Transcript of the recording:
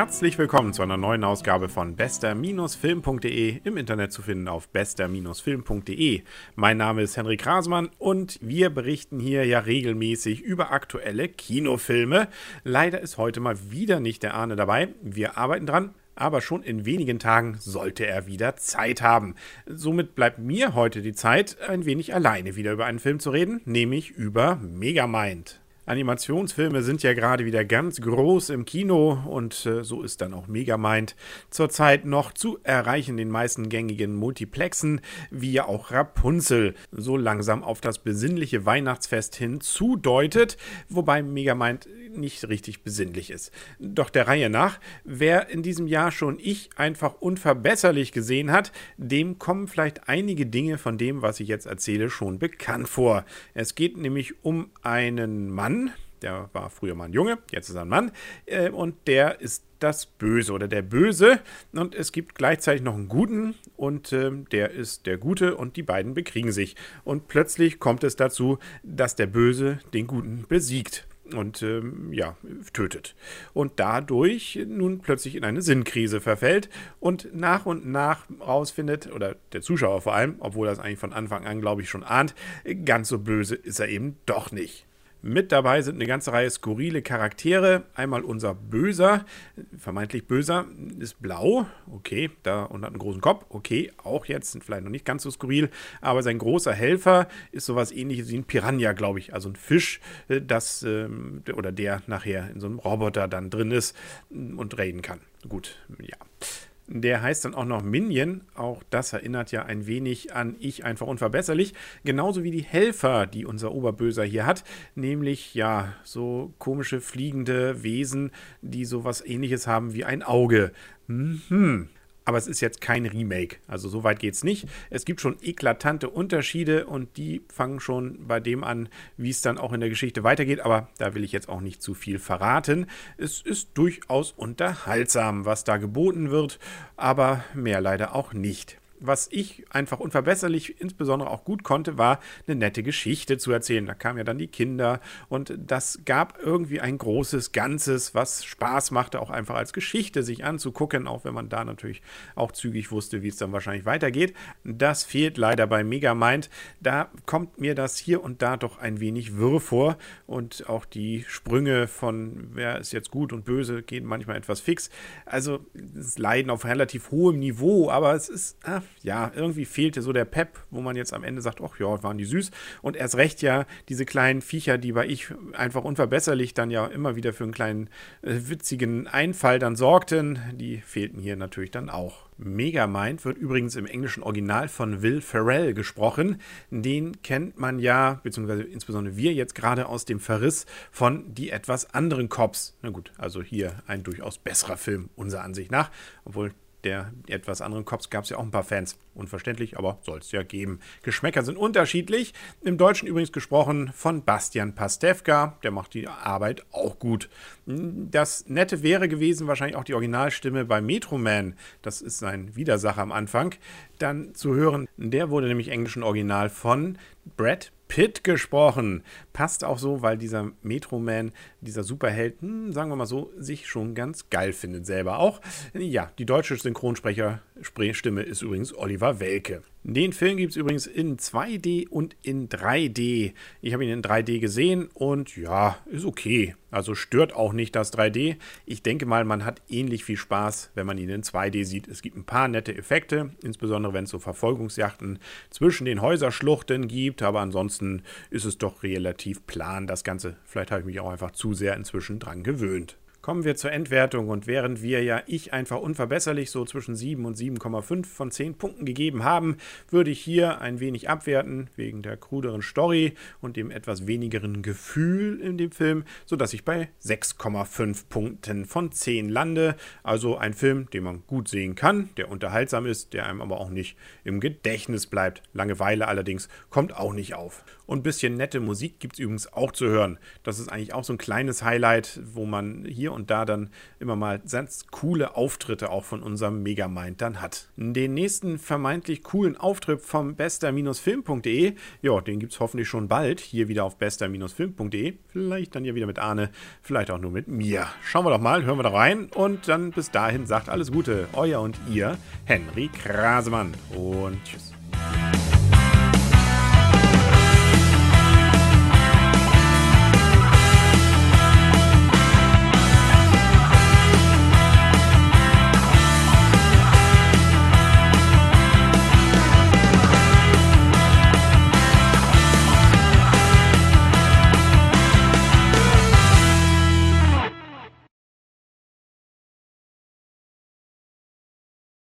Herzlich willkommen zu einer neuen Ausgabe von bester-film.de im Internet zu finden auf bester-film.de. Mein Name ist Henrik Rasmann und wir berichten hier ja regelmäßig über aktuelle Kinofilme. Leider ist heute mal wieder nicht der Arne dabei. Wir arbeiten dran, aber schon in wenigen Tagen sollte er wieder Zeit haben. Somit bleibt mir heute die Zeit, ein wenig alleine wieder über einen Film zu reden, nämlich über Megamind. Animationsfilme sind ja gerade wieder ganz groß im Kino und äh, so ist dann auch Megamind zurzeit noch zu erreichen den meisten gängigen Multiplexen, wie ja auch Rapunzel so langsam auf das besinnliche Weihnachtsfest hin zudeutet, wobei Megamind nicht richtig besinnlich ist. Doch der Reihe nach, wer in diesem Jahr schon ich einfach unverbesserlich gesehen hat, dem kommen vielleicht einige Dinge von dem, was ich jetzt erzähle, schon bekannt vor. Es geht nämlich um einen Mann, der war früher mal ein Junge, jetzt ist er ein Mann, äh, und der ist das Böse oder der Böse. Und es gibt gleichzeitig noch einen Guten und äh, der ist der Gute und die beiden bekriegen sich. Und plötzlich kommt es dazu, dass der Böse den Guten besiegt und ähm, ja, tötet. Und dadurch nun plötzlich in eine Sinnkrise verfällt und nach und nach rausfindet, oder der Zuschauer vor allem, obwohl er es eigentlich von Anfang an, glaube ich, schon ahnt, ganz so böse ist er eben doch nicht. Mit dabei sind eine ganze Reihe skurrile Charaktere. Einmal unser Böser, vermeintlich Böser, ist blau, okay, da und hat einen großen Kopf, okay, auch jetzt, sind vielleicht noch nicht ganz so skurril, aber sein großer Helfer ist sowas ähnliches wie ein Piranha, glaube ich, also ein Fisch, äh, das ähm, oder der nachher in so einem Roboter dann drin ist und reden kann. Gut, ja. Der heißt dann auch noch Minion. Auch das erinnert ja ein wenig an Ich einfach unverbesserlich. Genauso wie die Helfer, die unser Oberböser hier hat. Nämlich, ja, so komische fliegende Wesen, die sowas ähnliches haben wie ein Auge. Mhm aber es ist jetzt kein Remake. Also so weit geht es nicht. Es gibt schon eklatante Unterschiede und die fangen schon bei dem an, wie es dann auch in der Geschichte weitergeht. Aber da will ich jetzt auch nicht zu viel verraten. Es ist durchaus unterhaltsam, was da geboten wird, aber mehr leider auch nicht was ich einfach unverbesserlich insbesondere auch gut konnte, war eine nette Geschichte zu erzählen. Da kamen ja dann die Kinder und das gab irgendwie ein großes Ganzes, was Spaß machte, auch einfach als Geschichte sich anzugucken, auch wenn man da natürlich auch zügig wusste, wie es dann wahrscheinlich weitergeht. Das fehlt leider bei Megamind. Da kommt mir das hier und da doch ein wenig wirr vor und auch die Sprünge von wer ist jetzt gut und böse gehen manchmal etwas fix. Also es leiden auf relativ hohem Niveau, aber es ist, ah, ja, irgendwie fehlte so der Pep, wo man jetzt am Ende sagt, ach ja, waren die süß. Und erst recht ja diese kleinen Viecher, die bei ich einfach unverbesserlich dann ja immer wieder für einen kleinen äh, witzigen Einfall dann sorgten, die fehlten hier natürlich dann auch. Megamind wird übrigens im englischen Original von Will Ferrell gesprochen. Den kennt man ja, beziehungsweise insbesondere wir jetzt gerade aus dem Verriss von die etwas anderen Cops. Na gut, also hier ein durchaus besserer Film, unserer Ansicht nach, obwohl der etwas anderen Cops gab es ja auch ein paar Fans. Unverständlich, aber soll es ja geben. Geschmäcker sind unterschiedlich. Im Deutschen übrigens gesprochen von Bastian Pastewka. Der macht die Arbeit auch gut. Das Nette wäre gewesen, wahrscheinlich auch die Originalstimme bei Metro Man. Das ist sein Widersacher am Anfang. Dann zu hören. Der wurde nämlich englischen Original von Brad Pitt gesprochen. Passt auch so, weil dieser Metroman, dieser Superheld, hm, sagen wir mal so, sich schon ganz geil findet selber auch. Ja, die deutsche Synchronsprecherstimme ist übrigens Oliver Welke. Den Film gibt es übrigens in 2D und in 3D. Ich habe ihn in 3D gesehen und ja, ist okay. Also stört auch nicht das 3D. Ich denke mal, man hat ähnlich viel Spaß, wenn man ihn in 2D sieht. Es gibt ein paar nette Effekte, insbesondere wenn es so Verfolgungsjachten zwischen den Häuserschluchten gibt, aber ansonsten ist es doch relativ plan, das Ganze. Vielleicht habe ich mich auch einfach zu sehr inzwischen dran gewöhnt. Kommen wir zur Endwertung und während wir ja ich einfach unverbesserlich so zwischen 7 und 7,5 von 10 Punkten gegeben haben, würde ich hier ein wenig abwerten wegen der kruderen Story und dem etwas wenigeren Gefühl in dem Film, sodass ich bei 6,5 Punkten von 10 lande. Also ein Film, den man gut sehen kann, der unterhaltsam ist, der einem aber auch nicht im Gedächtnis bleibt. Langeweile allerdings kommt auch nicht auf. Und ein bisschen nette Musik gibt es übrigens auch zu hören. Das ist eigentlich auch so ein kleines Highlight, wo man hier und da dann immer mal ganz coole Auftritte auch von unserem Megamind dann hat. Den nächsten vermeintlich coolen Auftritt vom bester-film.de, ja, den gibt es hoffentlich schon bald hier wieder auf bester-film.de. Vielleicht dann ja wieder mit Arne, vielleicht auch nur mit mir. Schauen wir doch mal, hören wir da rein und dann bis dahin sagt alles Gute, euer und ihr, Henry Krasemann und tschüss.